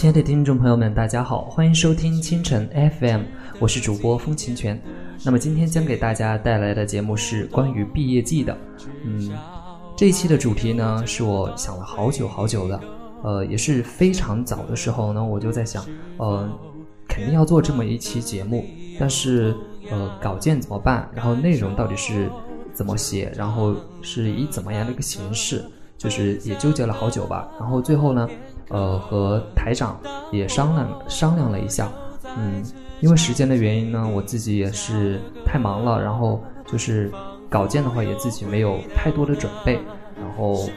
亲爱的听众朋友们，大家好，欢迎收听清晨 FM，我是主播风清泉。那么今天将给大家带来的节目是关于毕业季的，嗯。这一期的主题呢，是我想了好久好久的，呃，也是非常早的时候呢，我就在想，呃，肯定要做这么一期节目，但是，呃，稿件怎么办？然后内容到底是怎么写？然后是以怎么样的一个形式？就是也纠结了好久吧。然后最后呢，呃，和台长也商量商量了一下，嗯，因为时间的原因呢，我自己也是太忙了，然后就是。稿件的话也自己没有太多的准备，然后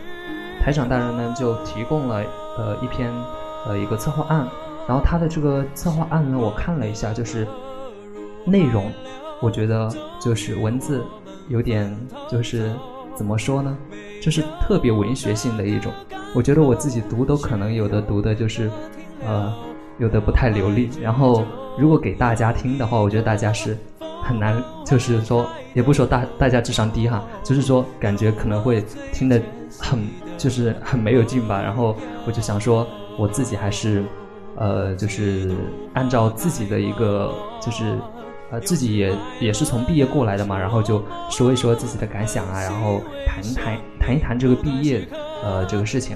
台长大人呢就提供了呃一篇呃一个策划案，然后他的这个策划案呢我看了一下，就是内容我觉得就是文字有点就是怎么说呢，就是特别文学性的一种，我觉得我自己读都可能有的读的就是呃有的不太流利，然后如果给大家听的话，我觉得大家是。很难，就是说，也不说大大家智商低哈，就是说感觉可能会听得很，就是很没有劲吧。然后我就想说，我自己还是，呃，就是按照自己的一个，就是呃，自己也也是从毕业过来的嘛，然后就说一说自己的感想啊，然后谈一谈谈一谈这个毕业，呃，这个事情。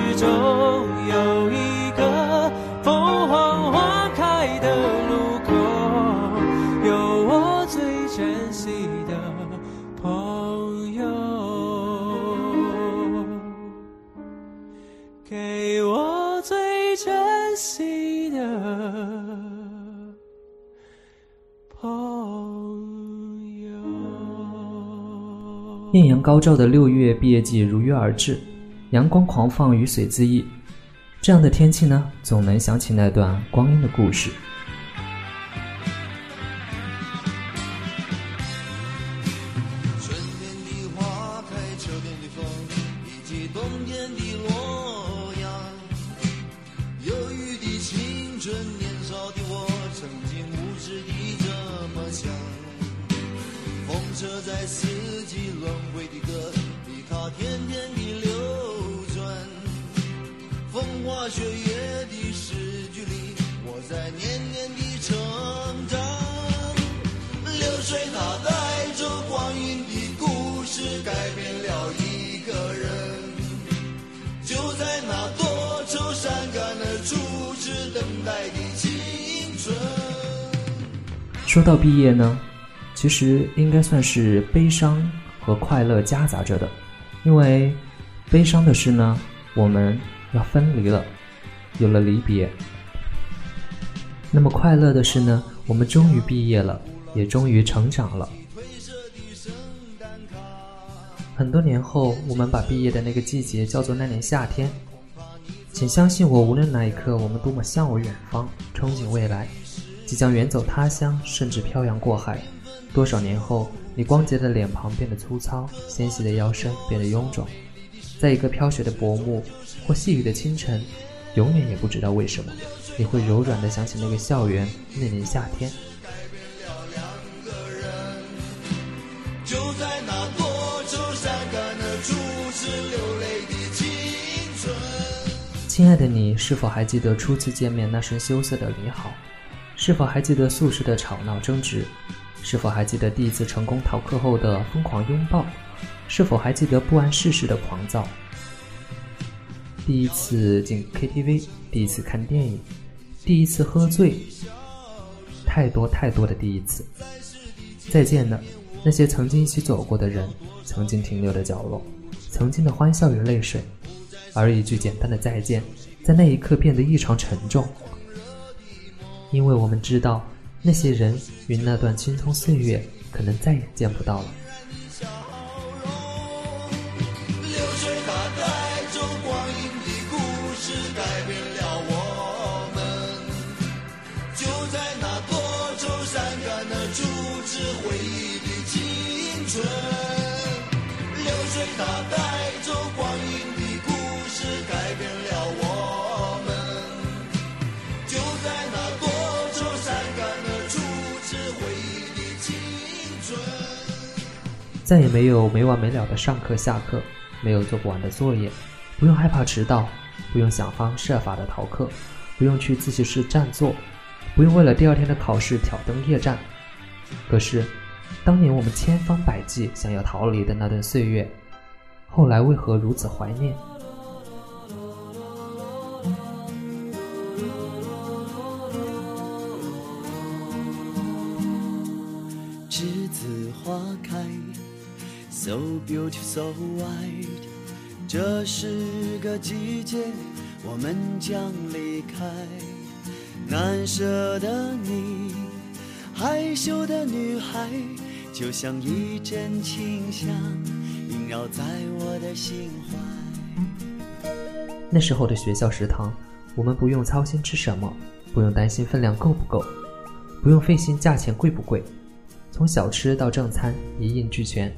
艳阳高照的六月毕业季如约而至，阳光狂放，雨水恣意。这样的天气呢，总能想起那段光阴的故事。说到毕业呢，其实应该算是悲伤和快乐夹杂着的，因为悲伤的是呢，我们要分离了，有了离别；那么快乐的是呢，我们终于毕业了，也终于成长了。很多年后，我们把毕业的那个季节叫做那年夏天。请相信我，无论哪一刻，我们多么向往远方，憧憬未来。即将远走他乡，甚至漂洋过海。多少年后，你光洁的脸庞变得粗糙，纤细的腰身变得臃肿。在一个飘雪的薄暮或细雨的清晨，永远也不知道为什么，你会柔软的想起那个校园，那年夏天。亲爱的你，是否还记得初次见面那声羞涩的你好？是否还记得宿舍的吵闹争执？是否还记得第一次成功逃课后的疯狂拥抱？是否还记得不谙世事的狂躁？第一次进 KTV，第一次看电影，第一次喝醉，太多太多的第一次。再见了，那些曾经一起走过的人，曾经停留的角落，曾经的欢笑与泪水。而一句简单的再见，在那一刻变得异常沉重，因为我们知道，那些人与那段青葱岁月，可能再也见不到了。再也没有没完没了的上课下课，没有做不完的作业，不用害怕迟到，不用想方设法的逃课，不用去自习室占座，不用为了第二天的考试挑灯夜战。可是，当年我们千方百计想要逃离的那段岁月，后来为何如此怀念？Beautiful, so white。这是个季节，我们将离开。难舍的你，害羞的女孩，就像一阵清香，萦绕在我的心怀。那时候的学校食堂，我们不用操心吃什么，不用担心分量够不够，不用费心价钱贵不贵，从小吃到正餐一应俱全。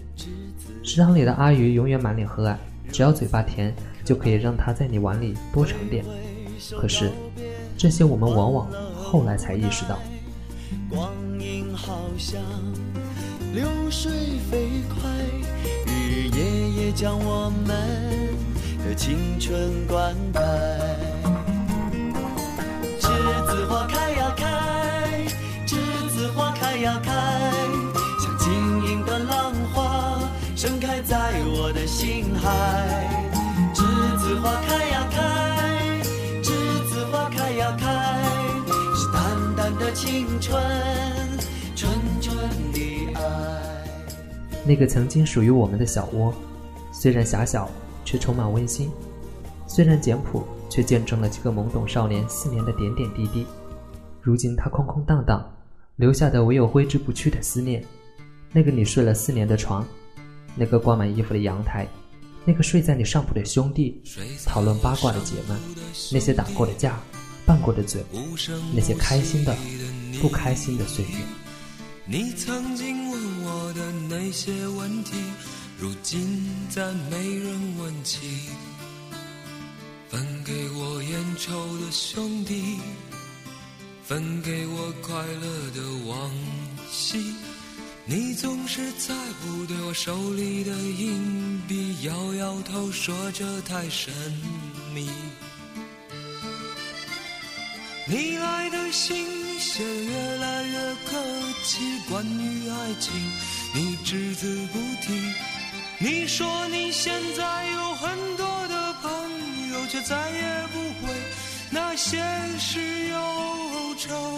食堂里的阿姨永远满脸和蔼，只要嘴巴甜，就可以让她在你碗里多盛点。可是，这些我们往往后来才意识到。光阴好像流水飞快，日夜夜将我们的青春灌溉。栀子花开呀开，栀子花开呀开。盛开在我的心海，栀子花开呀开，栀子花开呀开，是淡淡的青春，纯纯的爱。那个曾经属于我们的小窝，虽然狭小，却充满温馨；虽然简朴，却见证了几个懵懂少年四年的点点滴滴。如今它空空荡荡，留下的唯有挥之不去的思念。那个你睡了四年的床。那个挂满衣服的阳台，那个睡在你上铺的兄弟，讨论八卦的姐妹，那些打过的架，拌过的嘴，那些开心的、不开心的岁月。你曾经问我的那些问题，如今再没人问起。分给我烟抽的兄弟，分给我快乐的往昔。你总是在乎对我手里的硬币，摇摇头说这太神秘。你来的信写越来越客气，关于爱情你只字不提。你说你现在有很多的朋友，却再也不会那些事忧愁。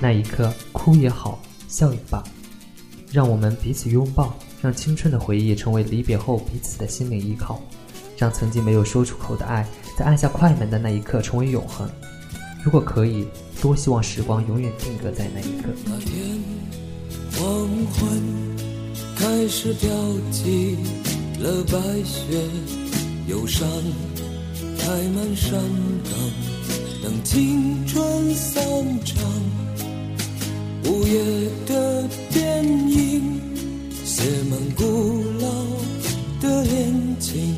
那一刻，哭也好，笑也罢，让我们彼此拥抱，让青春的回忆成为离别后彼此的心灵依靠，让曾经没有说出口的爱，在按下快门的那一刻成为永恒。如果可以，多希望时光永远定格在那一刻。那天黄昏开始飘起了白雪，忧伤开满山岗，等青春散场。午夜的电影写满古老的恋情，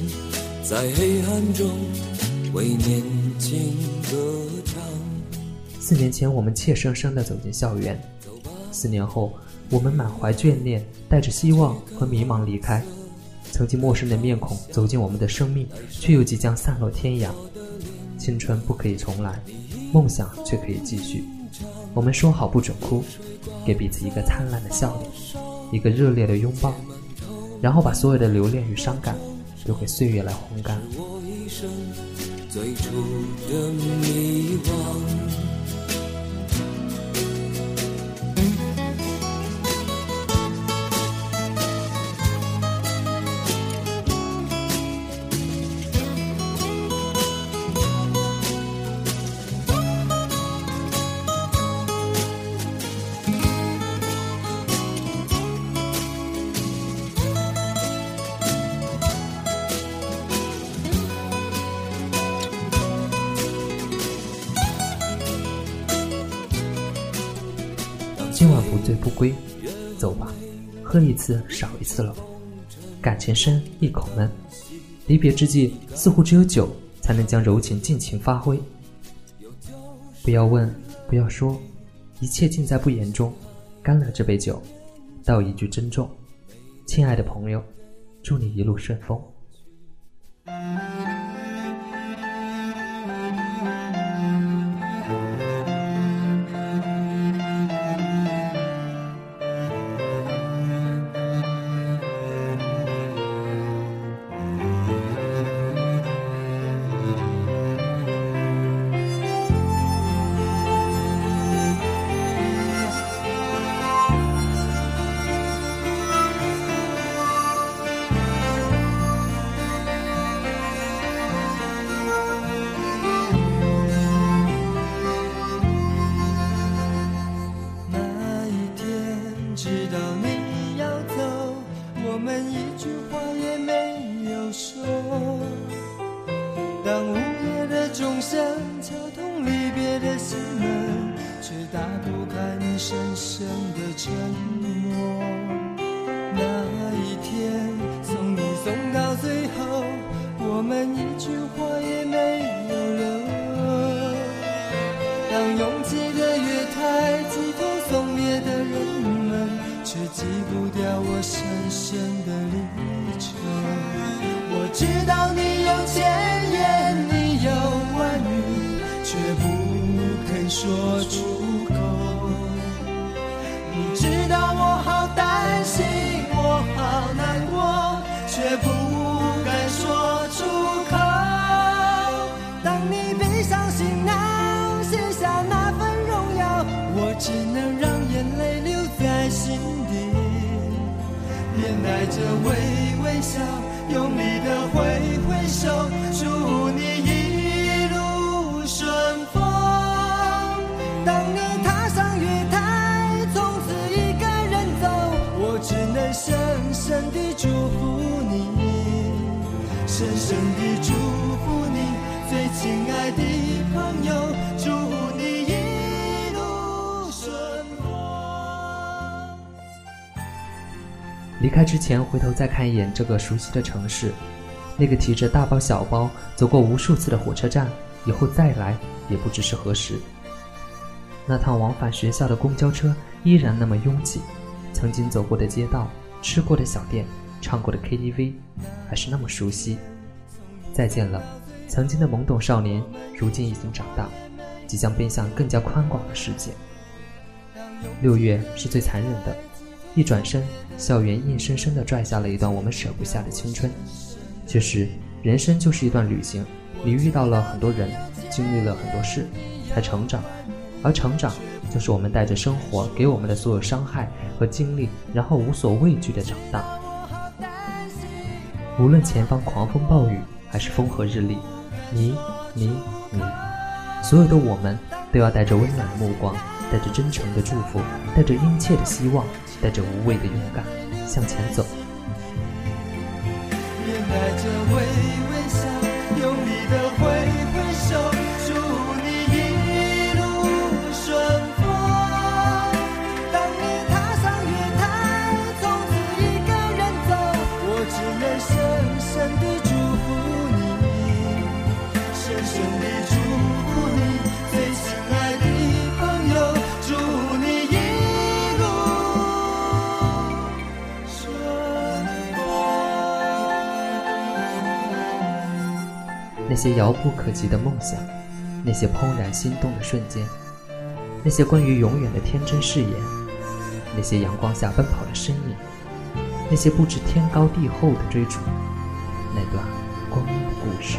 在黑暗中为年轻歌唱。四年前，我们怯生生地走进校园；四年后，我们满怀眷恋，带着希望和迷茫离开。曾经陌生的面孔走进我们的生命，却又即将散落天涯。青春不可以重来，梦想却可以继续。我们说好不准哭，给彼此一个灿烂的笑脸，一个热烈的拥抱，然后把所有的留恋与伤感留给岁月来烘干。我一生最初的迷惘。次少一次了。感情深，一口闷。离别之际，似乎只有酒才能将柔情尽情发挥。不要问，不要说，一切尽在不言中。干了这杯酒，道一句珍重。亲爱的朋友，祝你一路顺风。肯说深深地祝福你，最亲爱的朋友，祝你一路顺风。离开之前，回头再看一眼这个熟悉的城市，那个提着大包小包走过无数次的火车站，以后再来也不知是何时。那趟往返学校的公交车依然那么拥挤，曾经走过的街道、吃过的小店、唱过的 KTV，还是那么熟悉。再见了，曾经的懵懂少年，如今已经长大，即将奔向更加宽广的世界。六月是最残忍的，一转身，校园硬生生地拽下了一段我们舍不下的青春。其实，人生就是一段旅行，你遇到了很多人，经历了很多事，才成长。而成长，就是我们带着生活给我们的所有伤害和经历，然后无所畏惧的长大。无论前方狂风暴雨，还是风和日丽，你、你、你，所有的我们，都要带着温暖的目光，带着真诚的祝福，带着殷切的希望，带着无畏的勇敢，向前走。那些遥不可及的梦想，那些怦然心动的瞬间，那些关于永远的天真誓言，那些阳光下奔跑的身影，那些不知天高地厚的追逐，那段光阴的故事。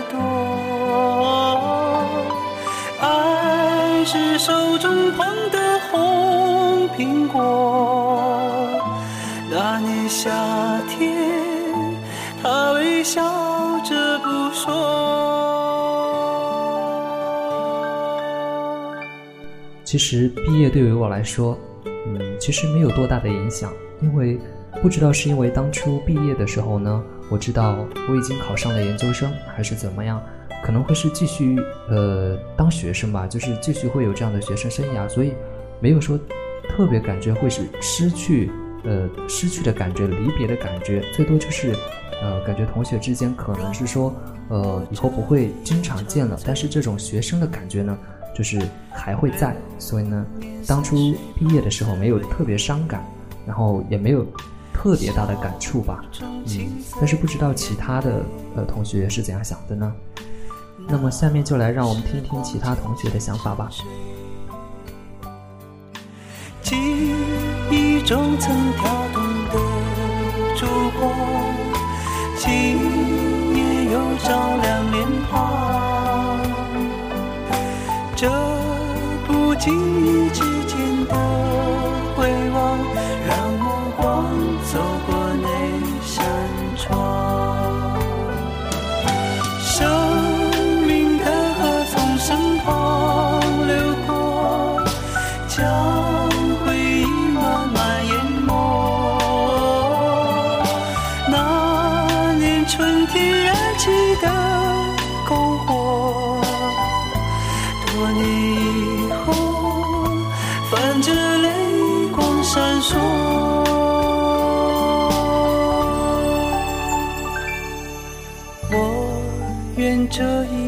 是手中捧的红苹果。那年夏天，他微笑着不说。其实毕业对于我来说，嗯，其实没有多大的影响，因为不知道是因为当初毕业的时候呢，我知道我已经考上了研究生，还是怎么样，可能会是继续呃当学生吧，就是继续会有这样的学生生涯，所以没有说特别感觉会是失去呃失去的感觉，离别的感觉，最多就是呃感觉同学之间可能是说呃以后不会经常见了，但是这种学生的感觉呢。就是还会在，所以呢，当初毕业的时候没有特别伤感，然后也没有特别大的感触吧，嗯，但是不知道其他的呃同学是怎样想的呢？那么下面就来让我们听听其他同学的想法吧。记忆中曾跳动的烛光，今夜又照亮脸庞。这不经意之间的多年以后，泛着泪光闪烁。我愿这一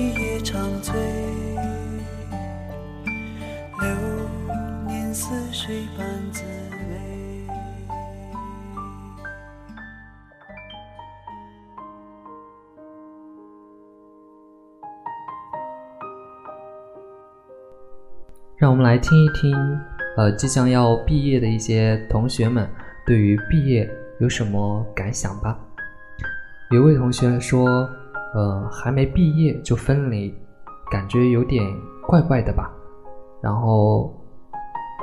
来听一听呃，即将要毕业的一些同学们，对于毕业有什么感想吧？有位同学说，呃，还没毕业就分离，感觉有点怪怪的吧。然后，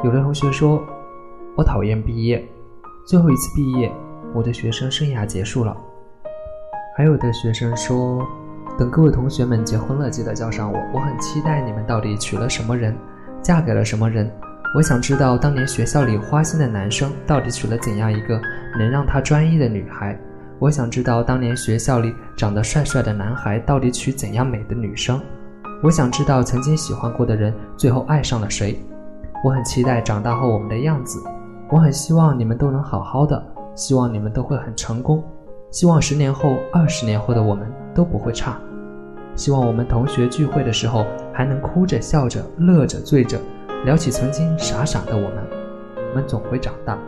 有的同学说，我讨厌毕业，最后一次毕业，我的学生生涯结束了。还有的学生说，等各位同学们结婚了，记得叫上我，我很期待你们到底娶了什么人，嫁给了什么人。我想知道当年学校里花心的男生到底娶了怎样一个能让他专一的女孩。我想知道当年学校里长得帅帅的男孩到底娶怎样美的女生。我想知道曾经喜欢过的人最后爱上了谁。我很期待长大后我们的样子。我很希望你们都能好好的，希望你们都会很成功，希望十年后、二十年后的我们都不会差。希望我们同学聚会的时候还能哭着笑着、乐着醉着。聊起曾经傻傻的我们，我们总会长大。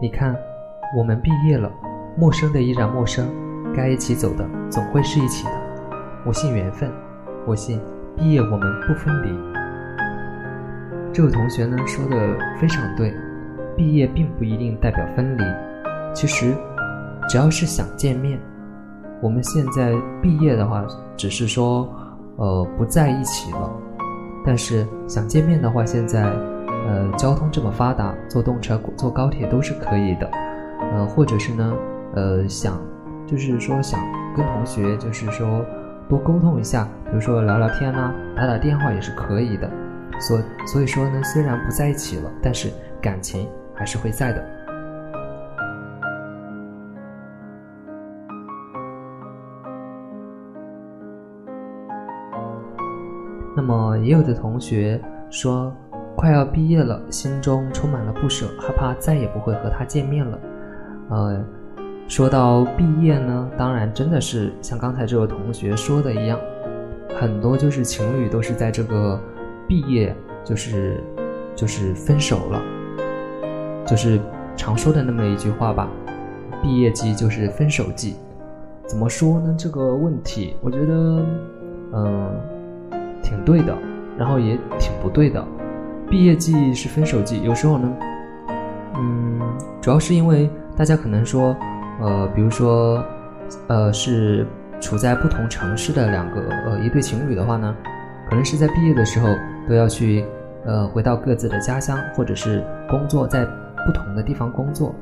你看，我们毕业了，陌生的依然陌生，该一起走的总会是一起的。我信缘分，我信。毕业我们不分离。这位同学呢说的非常对，毕业并不一定代表分离。其实，只要是想见面，我们现在毕业的话，只是说，呃，不在一起了。但是想见面的话，现在，呃，交通这么发达，坐动车、坐高铁都是可以的。呃，或者是呢，呃，想，就是说想跟同学，就是说。多沟通一下，比如说聊聊天呐，打打电话也是可以的。所所以说呢，虽然不在一起了，但是感情还是会在的。那么也有的同学说，快要毕业了，心中充满了不舍，害怕再也不会和他见面了。呃。说到毕业呢，当然真的是像刚才这位同学说的一样，很多就是情侣都是在这个毕业就是就是分手了，就是常说的那么一句话吧，毕业季就是分手季。怎么说呢？这个问题我觉得嗯挺对的，然后也挺不对的。毕业季是分手季，有时候呢，嗯，主要是因为大家可能说。呃，比如说，呃，是处在不同城市的两个呃一对情侣的话呢，可能是在毕业的时候都要去呃回到各自的家乡，或者是工作在不同的地方工作，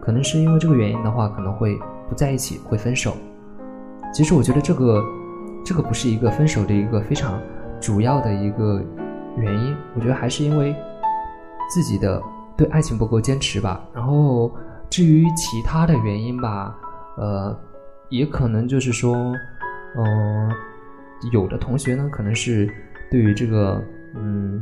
可能是因为这个原因的话，可能会不在一起，会分手。其实我觉得这个这个不是一个分手的一个非常主要的一个原因，我觉得还是因为自己的对爱情不够坚持吧，然后。至于其他的原因吧，呃，也可能就是说，嗯，有的同学呢，可能是对于这个，嗯，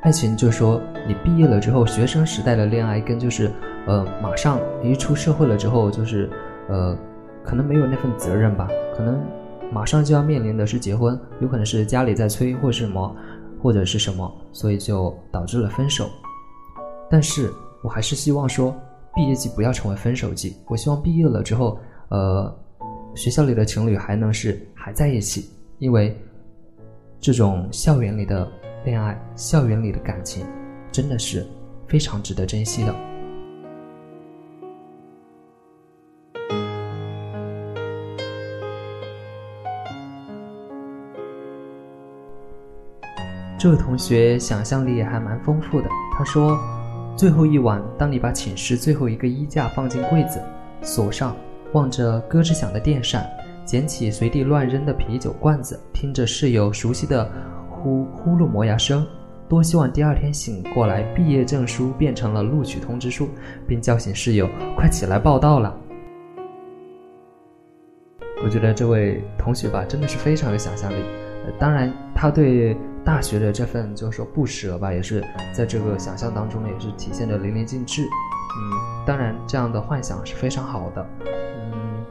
爱情，就是说你毕业了之后，学生时代的恋爱跟就是，呃，马上一出社会了之后，就是，呃，可能没有那份责任吧，可能马上就要面临的是结婚，有可能是家里在催或什么，或者是什么，所以就导致了分手。但是我还是希望说。毕业季不要成为分手季。我希望毕业了之后，呃，学校里的情侣还能是还在一起，因为这种校园里的恋爱、校园里的感情，真的是非常值得珍惜的。这位同学想象力还蛮丰富的，他说。最后一晚，当你把寝室最后一个衣架放进柜子，锁上，望着咯吱响的电扇，捡起随地乱扔的啤酒罐子，听着室友熟悉的呼呼噜磨牙声，多希望第二天醒过来，毕业证书变成了录取通知书，并叫醒室友，快起来报到了。我觉得这位同学吧，真的是非常有想象力。当然，他对。大学的这份就是说不舍吧，也是在这个想象当中呢，也是体现的淋漓尽致。嗯，当然这样的幻想是非常好的。嗯，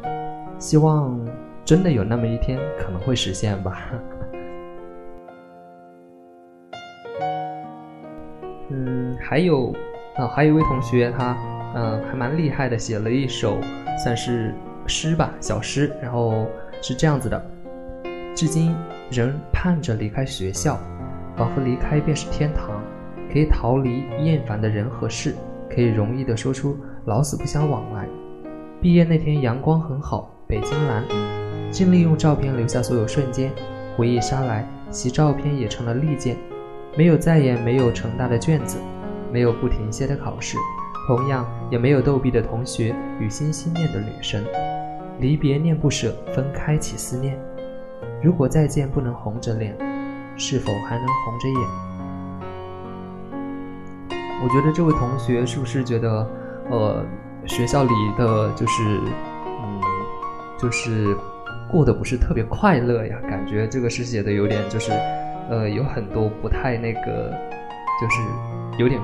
希望真的有那么一天可能会实现吧。嗯还有啊，还有一位同学他嗯还蛮厉害的，写了一首算是诗吧，小诗，然后是这样子的：至今仍盼着离开学校，仿佛离开便是天堂，可以逃离厌烦的人和事，可以容易的说出老死不相往来。毕业那天阳光很好，北京蓝，尽力用照片留下所有瞬间，回忆杀来，其照片也成了利剑。没有再也没有成大的卷子，没有不停歇的考试，同样也没有逗比的同学与心心念的女神。离别念不舍，分开起思念。如果再见不能红着脸，是否还能红着眼？我觉得这位同学是不是觉得，呃，学校里的就是，嗯，就是过得不是特别快乐呀？感觉这个诗写的有点就是。呃，有很多不太那个，就是有点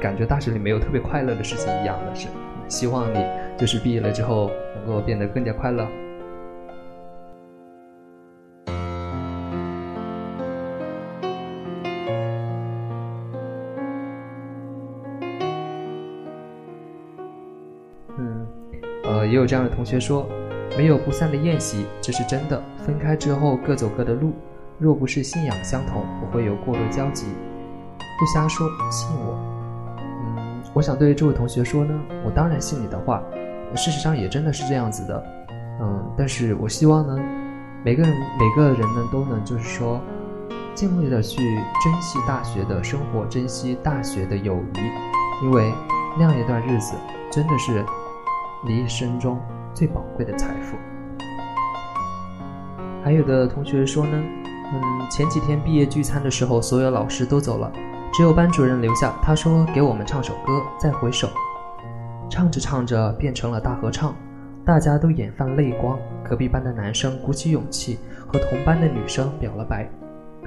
感觉大学里没有特别快乐的事情一样的是，希望你就是毕业了之后能够变得更加快乐。嗯，呃，也有这样的同学说，没有不散的宴席，这是真的。分开之后各走各的路。若不是信仰相同，不会有过多交集。不瞎说，信我。嗯，我想对这位同学说呢，我当然信你的话。事实上也真的是这样子的。嗯，但是我希望呢，每个人每个人呢都能就是说，尽力的去珍惜大学的生活，珍惜大学的友谊，因为那样一段日子真的是你一生中最宝贵的财富。还有的同学说呢。嗯，前几天毕业聚餐的时候，所有老师都走了，只有班主任留下。他说：“给我们唱首歌，再回首。”唱着唱着变成了大合唱，大家都眼泛泪光。隔壁班的男生鼓起勇气和同班的女生表了白。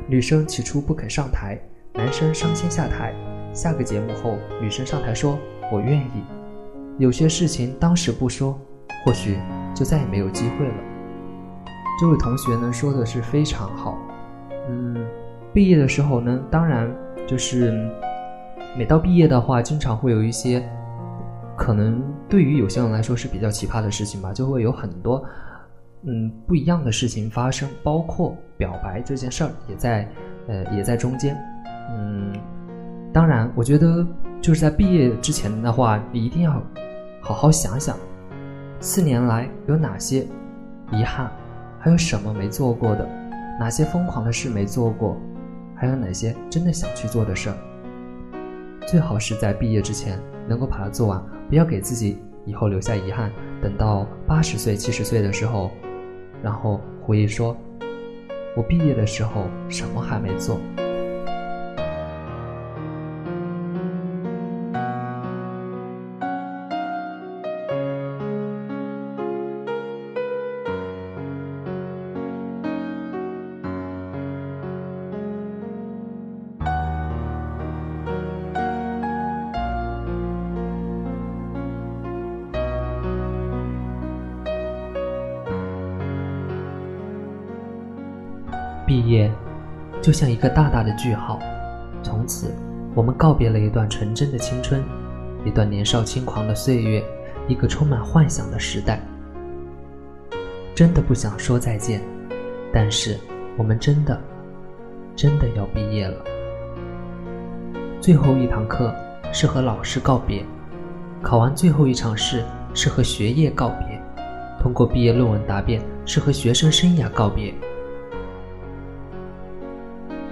女生起初不肯上台，男生伤心下台。下个节目后，女生上台说：“我愿意。”有些事情当时不说，或许就再也没有机会了。这位同学呢说的是非常好。嗯，毕业的时候呢，当然就是每到毕业的话，经常会有一些可能对于有些人来说是比较奇葩的事情吧，就会有很多嗯不一样的事情发生，包括表白这件事儿也在呃也在中间。嗯，当然，我觉得就是在毕业之前的话，你一定要好好想想，四年来有哪些遗憾，还有什么没做过的。哪些疯狂的事没做过，还有哪些真的想去做的事儿？最好是在毕业之前能够把它做完，不要给自己以后留下遗憾。等到八十岁、七十岁的时候，然后回忆说：“我毕业的时候什么还没做。”毕业，就像一个大大的句号，从此，我们告别了一段纯真的青春，一段年少轻狂的岁月，一个充满幻想的时代。真的不想说再见，但是我们真的，真的要毕业了。最后一堂课是和老师告别，考完最后一场试是和学业告别，通过毕业论文答辩是和学生生涯告别。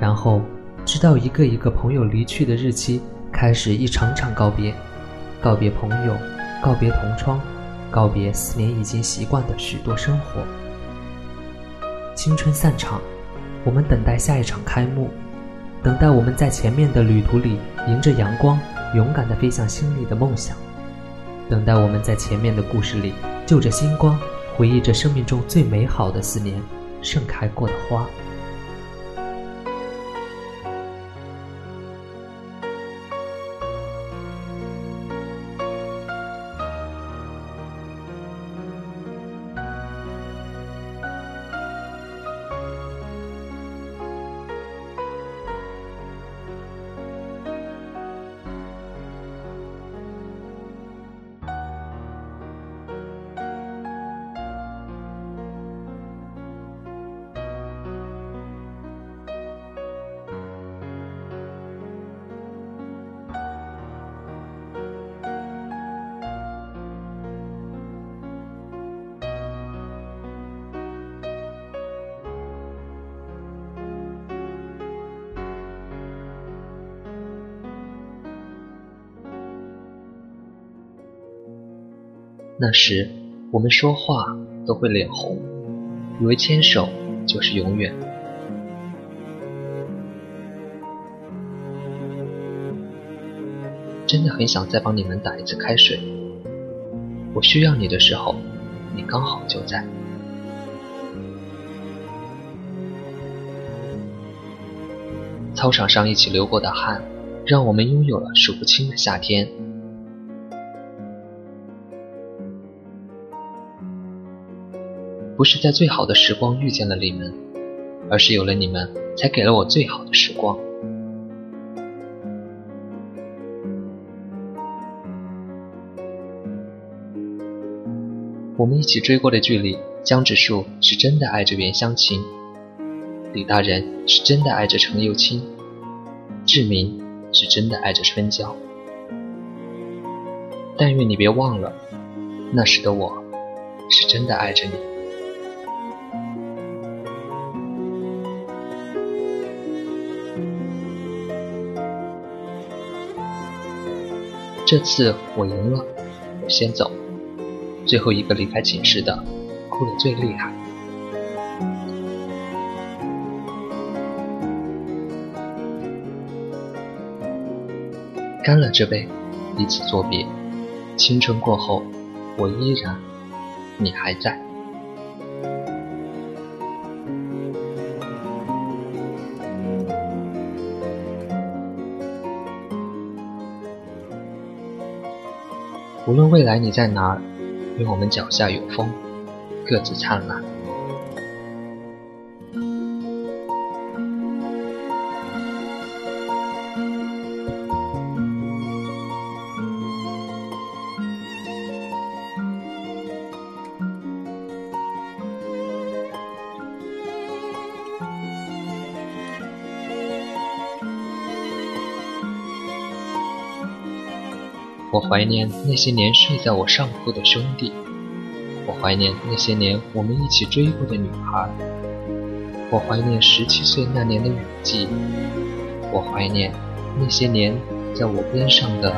然后，直到一个一个朋友离去的日期，开始一场场告别，告别朋友，告别同窗，告别四年已经习惯的许多生活。青春散场，我们等待下一场开幕，等待我们在前面的旅途里迎着阳光，勇敢地飞向心里的梦想，等待我们在前面的故事里就着星光，回忆着生命中最美好的四年，盛开过的花。那时我们说话都会脸红，以为牵手就是永远。真的很想再帮你们打一次开水。我需要你的时候，你刚好就在。操场上一起流过的汗，让我们拥有了数不清的夏天。不是在最好的时光遇见了你们，而是有了你们，才给了我最好的时光。我们一起追过的剧里，江直树是真的爱着袁湘琴，李大人是真的爱着程又青，志明是真的爱着春娇。但愿你别忘了，那时的我是真的爱着你。这次我赢了，我先走。最后一个离开寝室的，哭得最厉害。干了这杯，彼此作别。青春过后，我依然，你还在。无论未来你在哪儿。愿我们脚下有风，各自灿烂。怀念那些年睡在我上铺的兄弟，我怀念那些年我们一起追过的女孩，我怀念十七岁那年的雨季，我怀念那些年在我边上的。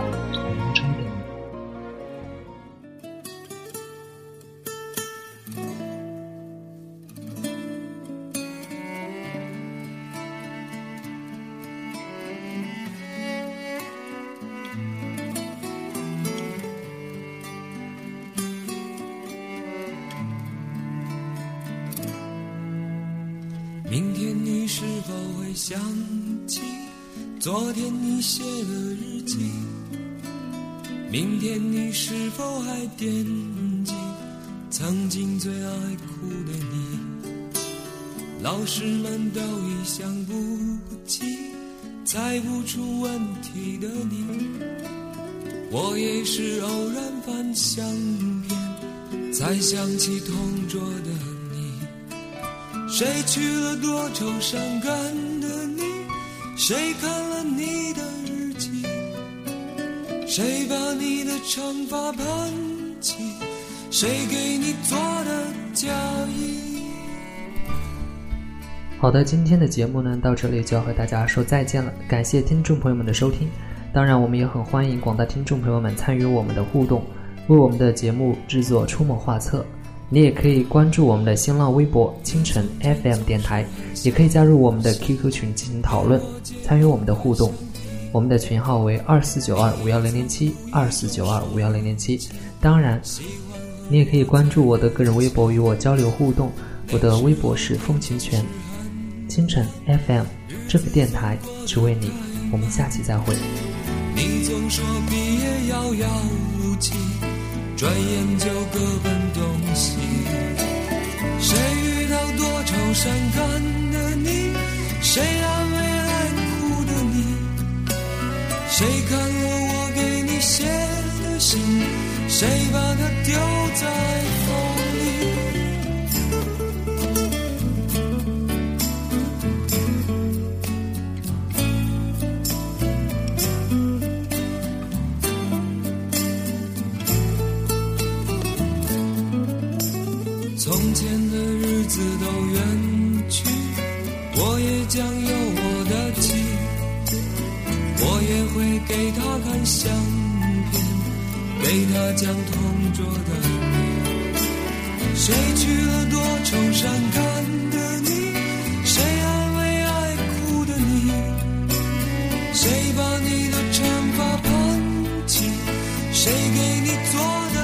想起昨天你写的日记？明天你是否还惦记曾经最爱哭的你？老师们都已想不起猜不出问题的你，我也是偶然翻相片才想起同桌的你。谁去了多愁善感？谁看了你的日记？谁把你的长发盘起？谁给你做的嫁衣？好的，今天的节目呢，到这里就要和大家说再见了。感谢听众朋友们的收听，当然我们也很欢迎广大听众朋友们参与我们的互动，为我们的节目制作出谋划策。你也可以关注我们的新浪微博“清晨 FM 电台”，也可以加入我们的 QQ 群进行讨论，参与我们的互动。我们的群号为二四九二五幺零零七二四九二五幺零零七。当然，你也可以关注我的个人微博与我交流互动。我的微博是风琴泉，清晨 FM 这个电台只为你。我们下期再会。你总说毕业遥遥无期。转眼就各奔东西，谁遇到多愁善感的你？谁安慰爱哭的你？谁看了我给你写的信？谁把它丢在给他看相片，给他讲同桌的你，谁娶了多愁善感的你，谁安慰爱哭的你，谁把你的长发盘起，谁给你做的。